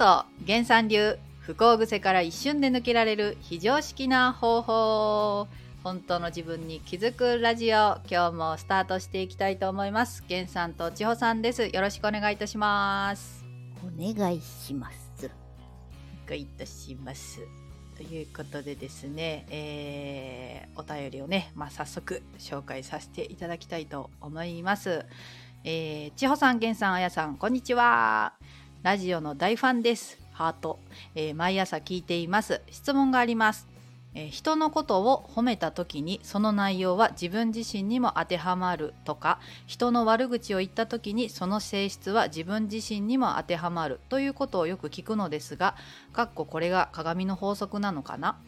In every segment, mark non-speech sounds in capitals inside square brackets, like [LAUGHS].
ト原産流不幸癖から一瞬で抜けられる非常識な方法本当の自分に気づくラジオ今日もスタートしていきたいと思います原さんと千穂さんですよろしくお願いいたしますお願いしますお願いいたしますということでですね、えー、お便りをね、まあ、早速紹介させていただきたいと思いますえー、千穂さん、源さん、あやさん、こんにちは。ラジオの大ファンです。ハート、えー、毎朝聞いています。質問があります。えー、人のことを褒めた時にその内容は自分自身にも当てはまるとか人の悪口を言った時にその性質は自分自身にも当てはまるということをよく聞くのですがかっここれが鏡の法則なのかな？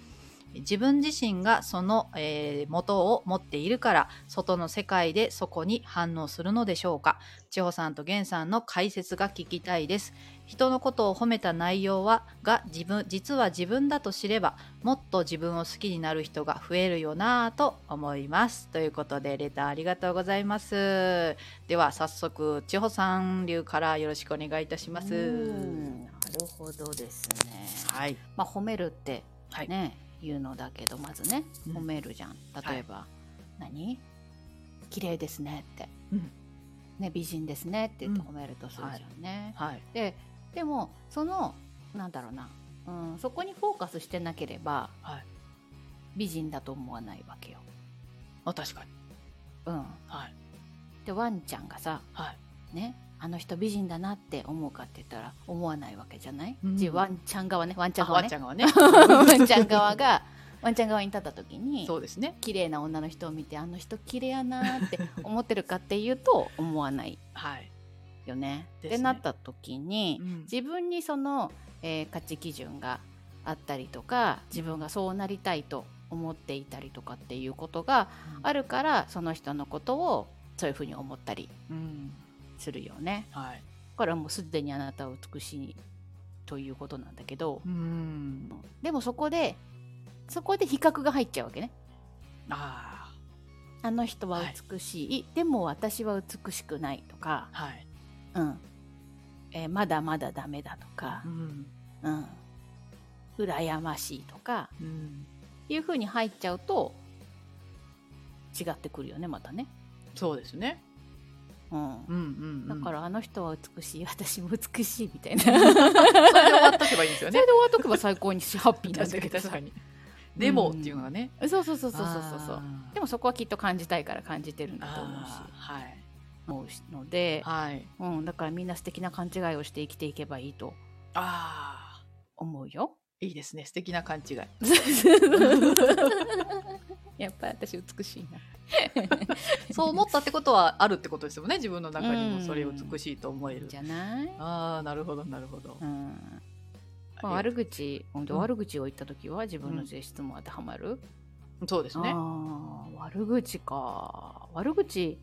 自分自身がその、えー、元を持っているから外の世界でそこに反応するのでしょうか。千穂さんと源さんの解説が聞きたいです。人のことを褒めた内容はが自分実は自分だと知ればもっと自分を好きになる人が増えるよなぁと思います。ということでレターありがとうございます。では早速千穂さん流からよろしくお願いいたします。なるほどですね。はい。まあ褒めるってね、はいいうのだけどまずね褒めるじゃん、例えば、はい、何？綺麗ですねって、うん、ね、美人ですねって言って褒めるとするじゃんね。はい、はい、ででもそのなんだろうな、うん、そこにフォーカスしてなければ、はい、美人だと思わないわけよ。あ確かに。うん。はい、でワンちゃんがさ、はい、ねあの人美人だなって思うかって言ったら思わないわけじゃない、うん、ワンちゃん側ね。ワンちゃん側ね。ワンちゃん側ね。[LAUGHS] ワンちゃん側がワンちゃん側に立った時に [LAUGHS] そうですね。綺麗な女の人を見てあの人綺麗やなって思ってるかっていうと思わないよね。はい、ってなった時に、うん、自分にその、えー、価値基準があったりとか自分がそうなりたいと思っていたりとかっていうことがあるから、その人のことをそういうふうに思ったりするよね。はい、だからもうすでにあなたは美しいということなんだけど。うん。でもそこでそこで比較が入っちゃうわけね。ああの人は美しい、はい、でも私は美しくないとか、はい。うん。えー、まだまだダメだとか、うん。うん、羨ましいとか、うん、いうふうに入っちゃうと違ってくるよねまたね。そうですね。うん、うんうん。だからあの人は美しい私も美しいみたいな。それで終わっとけばいいんですよね。それで終わっとけば最高にハッピーなんだけど確かに。でもっていうのがね、うん、そうそうそうそうそうそうでもそこはきっと感じたいから感じてるんだと思うし。はい。思うので、はい。うん、だからみんな素敵な勘違いをして生きていけばいいと。あ思うよ。いいですね。素敵な勘違い。[LAUGHS] やっぱり私美しいな [LAUGHS] そう思ったってことはあるってことですよね。自分の中にもそれを美しいと思える、じゃない？ああなるほどなるほど、うん。まあ、悪口本当悪口を言った時は自分の性質も当てはまる、うん、そうですね。悪口か。悪口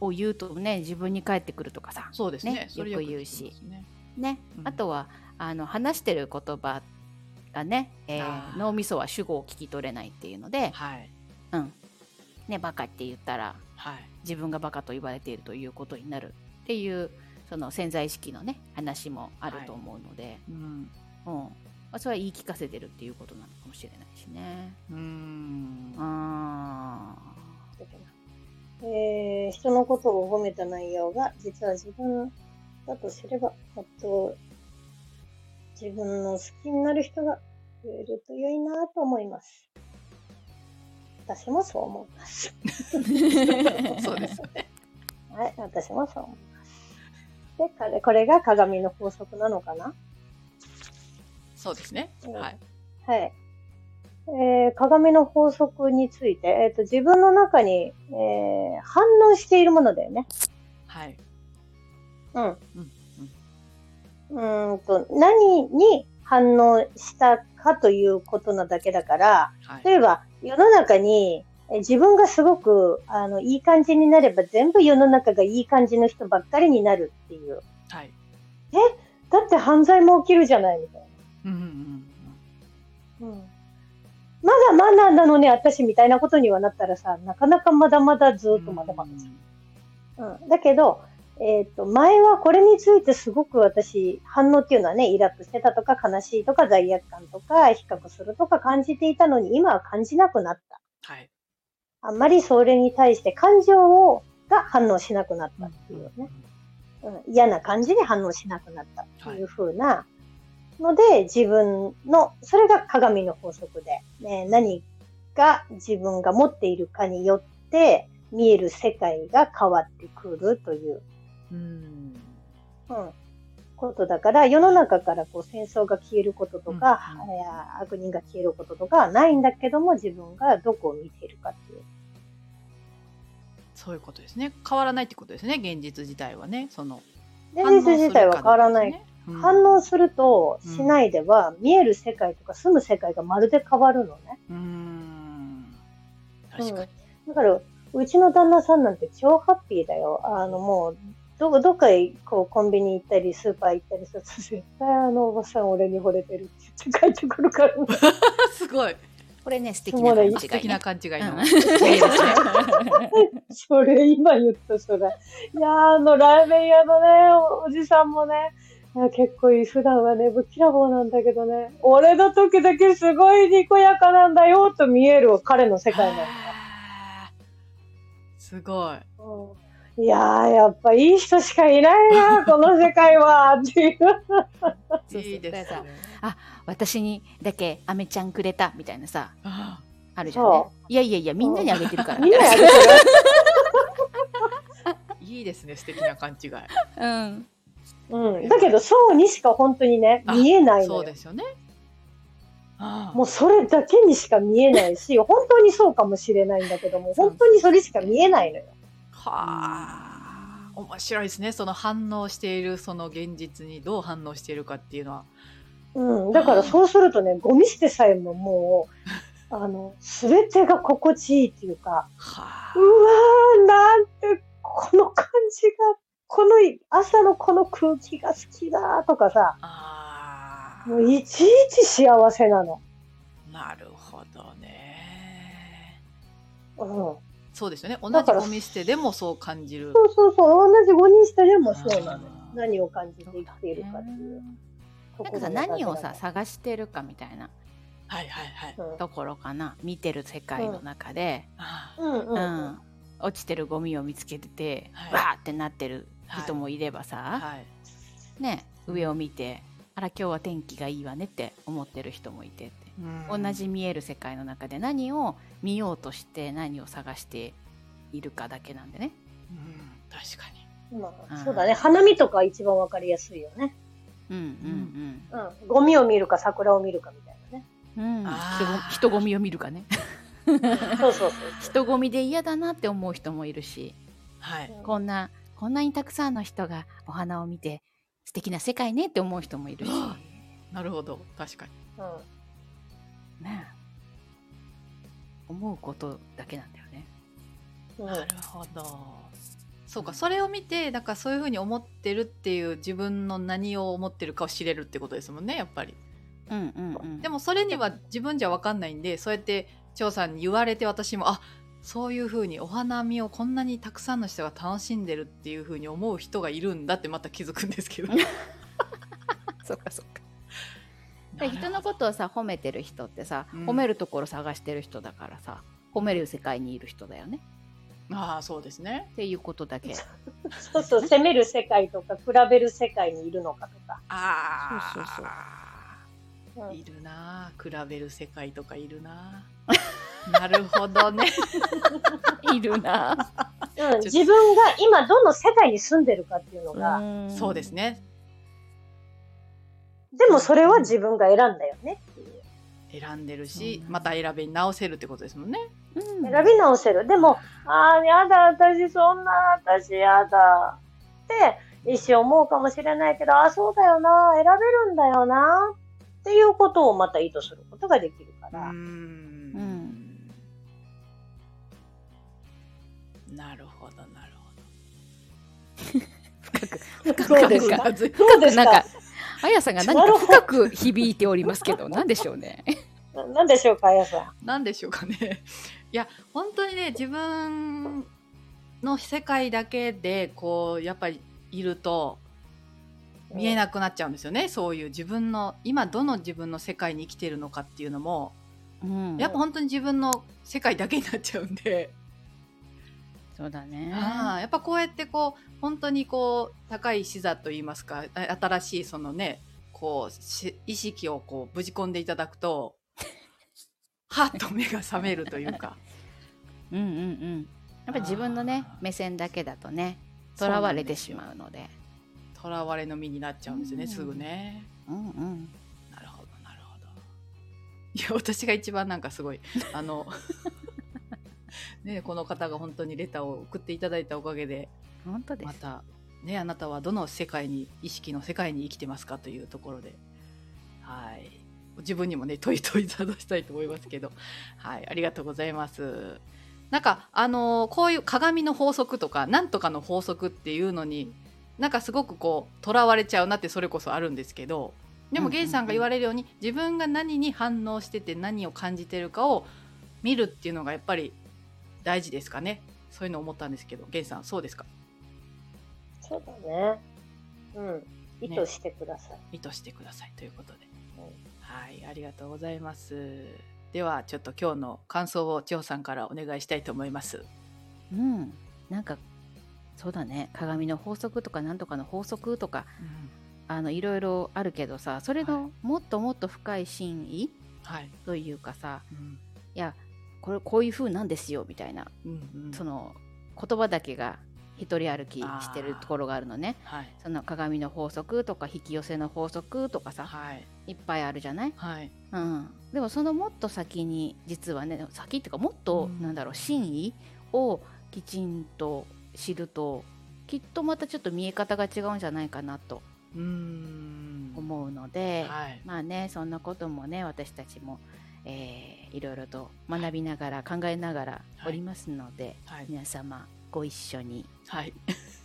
を言うとね自分に返ってくるとかさ。そうですね、ね、よく言うし。ね、ねうん、あとはあの話してる言葉がね、えー、脳みそは主語を聞き取れないっていうので、はい。うんね、バカって言ったら、はい、自分がバカと言われているということになるっていうその潜在意識のね話もあると思うので、はい、うん。うん。まあ、それは言い聞かせてるっていうことなのかもしれないしね。うん。あえー、人のことを褒めた内容が実は自分だとすればもっと自分の好きになる人が増えると良いなと思います。私もそう思います。[LAUGHS] そうですね。はい、私もそう思います。で、これが鏡の法則なのかな？そうですね。はい。はい。えー、鏡の法則について、えーと、自分の中に、えー、反応しているものだよね。はい。うん。うんうんと、何に反応したかということなだけだから、はい、例えば世の中に自分がすごくあのいい感じになれば全部世の中がいい感じの人ばっかりになるっていう。はい、え？だって犯罪も起きるじゃないみたいな。うんうんうん、うん、まだまだなのに私みたいなことにはなったらさ、なかなかまだまだずっとまだまだじゃん。うん、うん、だけど、えっ、ー、と、前はこれについてすごく私、反応っていうのはね、イラッとしてたとか、悲しいとか、罪悪感とか、比較するとか感じていたのに、今は感じなくなった。はい。あんまりそれに対して感情をが反応しなくなったっていうね。うん、嫌な感じに反応しなくなったっていう風なので、はい、自分の、それが鏡の法則で、ね、何が自分が持っているかによって見える世界が変わってくるといううん、うん、ことだから、世の中からこう戦争が消えることとか、うん、悪人が消えることとかはないんだけども、自分がどこを見ているかっていう。そういうことですね。変わらないってことですね、現実自体はね。その現実自体は変わらない。うん、反応するとしないでは、見える世界とか住む世界がまるで変わるのね。うん。確かに。だから、うちの旦那さんなんて超ハッピーだよ。あの、もう、どどっかへこうコンビニ行ったりスーパー行ったりすると [LAUGHS] 絶対あのおばさん俺に惚れてるって言って帰ってくるから、ね、[LAUGHS] すごい。これね素敵な勘違い、ね、素敵な勘違いの、それ今言ったそれ。いやあのラーメン屋のねおじさんもね結構いい普段はねぶっきらぼうなんだけどね。俺の時だけすごいにこやかなんだよと見える彼の世界なんだすごい、うんいやー、やっぱいい人しかいないな、[LAUGHS] この世界は、っていう。いいですね。あ、私にだけアメちゃんくれたみたいなさ、あるじゃん、ね。いやいやいや、みんなにあげてるから。みんなにあげてる。[LAUGHS] いいですね、素敵な勘違い。うん。うん、だけど、そうにしか本当にね、見えないのそうですよね。もうそれだけにしか見えないし、本当にそうかもしれないんだけども、本当にそれしか見えないのよ。はあ、面白いですねその反応しているその現実にどう反応しているかっていうのは。うん、だからそうするとねゴミ捨てさえももうあの全てが心地いいっていうか、はあ、うわーなんてこの感じがこの朝のこの空気が好きだとかさもういちいち幸せなの。なるほどね。うん。そうですよね。同じゴミ捨てでもそう感じる。そうそうそう同じゴミ捨てでもそうなの。何を感じて生きているかっていう。なんかさ何をさ探してるかみたいな。はいはいはい、ところかな。見てる世界の中で、うん。うん、落ちてるゴミを見つけてて、はい、わーってなってる人もいればさ、はい、ね上を見てあら今日は天気がいいわねって思ってる人もいて同じ見える世界の中で何を見ようとして何を探しているかだけなんでね。うん、確かに。まあ、そうだね。花見とか一番わかりやすいよね。うんうんうん。うん。ゴミを見るか桜を見るかみたいなね。うん。人人ゴミを見るかね。そうそうそう。[LAUGHS] 人ゴミで嫌だなって思う人もいるし、はい、こんなこんなにたくさんの人がお花を見て素敵な世界ねって思う人もいるし。なるほど確かに。うんね思うことだけなんだよね。なるほど。そうか、それを見てだからそういうふうに思ってるっていう自分の何を思ってるかを知れるってことですもんねやっぱり。うんうんうん、でもそれには自分じゃ分かんないんでそうやって張さんに言われて私もあそういうふうにお花見をこんなにたくさんの人が楽しんでるっていうふうに思う人がいるんだってまた気づくんですけど。[LAUGHS] そっかそっか。人のことをさ褒めてる人ってさ、うん、褒めるところ探してる人だからさ褒める世界にいる人だよね。ああそうですね。っていうことだけ。そうそう責める世界とか比べる世界にいるのかとか。ああそうそうそう。いるな比べる世界とかいるななるほどね。いるな、うん、自分が今どの世界に住んでるかっていうのが。そうですね。でもそれは自分が選んだよねっていう。選んでるし、また選び直せるってことですもんね。うん、選び直せる。でも、ああ、やだ、私そんな、私やだ。って一瞬思うかもしれないけど、ああ、そうだよな、選べるんだよな。っていうことをまた意図することができるから。うん。なるほど、なるほど。[LAUGHS] 深く、深く、深く、深く、なんか、あやさんが何か深く響いておりますけど、何でしょうね？[LAUGHS] 何でしょうか、あやさん。何でしょうかね？いや、本当にね、自分の世界だけで、こう、やっぱりいると見えなくなっちゃうんですよね、そういう自分の今どの自分の世界に生きてるのかっていうのも、うん、やっぱ本当に自分の世界だけになっちゃうんで。そうだね。あやっぱこうやってこう本当にこう高い視座といいますか新しいそのねこう意識をこうぶち込んでいただくと [LAUGHS] はっと目が覚めるというか。うんうんうん。やっぱり自分のね目線だけだとねとらわれてしまうので。とらわれの身になっちゃうんですよね、うん、すぐね。うんうん。なるほどなるほど。いや私が一番なんかすごいあの [LAUGHS] ね、この方が本当にレターを送っていただいたおかげで本当です。また、ね、あなたはどの世界に意識の世界に生きてますかというところで、はい、自分にもね問い問いただしたいと思いますけど、[LAUGHS] はい、ありがとうございます。なんかあのー、こういう鏡の法則とかなんとかの法則っていうのになんかすごくこうとらわれちゃうなってそれこそあるんですけどでもゲイさんが言われるように自分が何に反応してて何を感じてるかを見るっていうのがやっぱり大事ですかね？そういうの思ったんですけど源さんそうですか？そうだね。うん。意図してください、ね、意図してください。ということで、うん、はいありがとうございます。ではちょっと今日の感想を千穂さんからお願いしたいと思います。うん。なんかそうだね。鏡の法則とかなんとかの法則とか、うん、あのいろいろあるけどさそれのもっともっと深い真意、はい、というかさ、うん、いやこれこういう風なんですよみたいな、うんうん、その言葉だけが一人歩きしてるところがあるのね、はい、その鏡の法則とか引き寄せの法則とかさ、はい、いっぱいあるじゃない、はい、うん、でもそのもっと先に実はね先っていうかもっと、うん、なんだろう真意をきちんと知るときっとまたちょっと見え方が違うんじゃないかなと思うので、はい、まあねそんなこともね私たちもえー、いろいろと学びながら考えながらおりますので、はい、皆様ご一緒に、はい、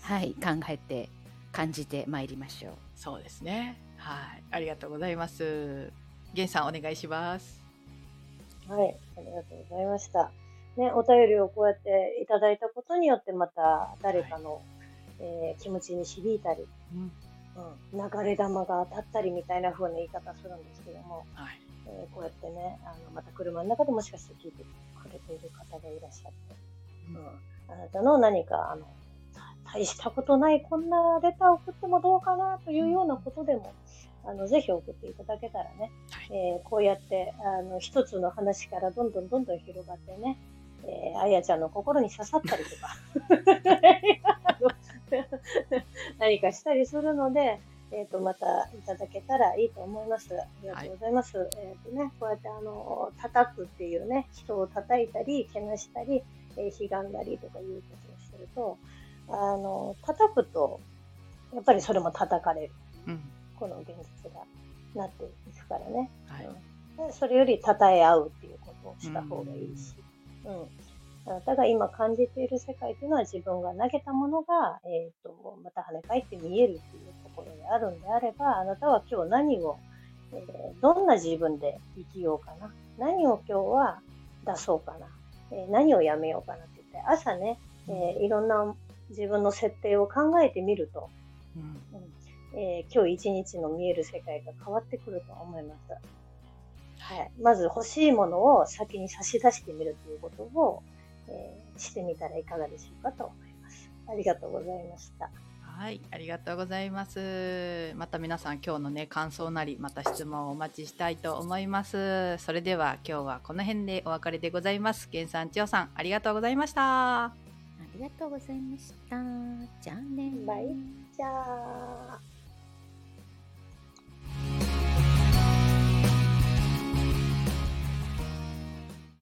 はい、考えて感じてまいりましょう。そうですね。はい、ありがとうございます。源さんお願いします。はい、ありがとうございました。ね、お便りをこうやっていただいたことによってまた誰かの、はい、えー、気持ちに響いたり、うん、うん、流れ玉が当たったりみたいな風な言い方するんですけども、はい、えー、こうやってね、あのまた車の中でもしかして聞いてくれている方がいらっしゃって、うん、あなたの何かあの大したことないこんなレターを送ってもどうかなというようなことでも、あのぜひ送っていただけたらね、はい、えー、こうやってあの一つの話からどんどんどんどん広がってね、えー、あやちゃんの心に刺さったりとか。[LAUGHS] [LAUGHS] 何かしたりするので、えっ、ー、と、またいただけたらいいと思います。ありがとうございます。はい、えっ、とね、こうやってあの、叩くっていうね、人を叩いたり、けなしたり、えー、悲んだりとかいうことをしてると、あの、叩くと、やっぱりそれも叩かれる。うん、この現実がなっていくからね。はい、うん、それより称え合うっていうことをした方がいいし。うん、うんあなたが今感じている世界というのは自分が投げたものが、えーと、また跳ね返って見えるあるんであれば、あなたは今日何を、えー、どんな自分で生きようかな。何を今日は出そうかな。えー、何をやめようかなって言って、朝ね、えー、いろんな自分の設定を考えてみると、うん、え今日一日の見える世界が変わってくると思います。はい、まず欲しいものを先に差し出してみるということを、えー、してみたらいかがでしょうかと思います。ありがとうございました。はい、ありがとうございます。また皆さん今日のね感想なりまた質問をお待ちしたいと思います。それでは今日はこの辺でお別れでございます。けんさんちおさんありがとうございました。ありがとうございました。じゃあね。バイ。じゃあ。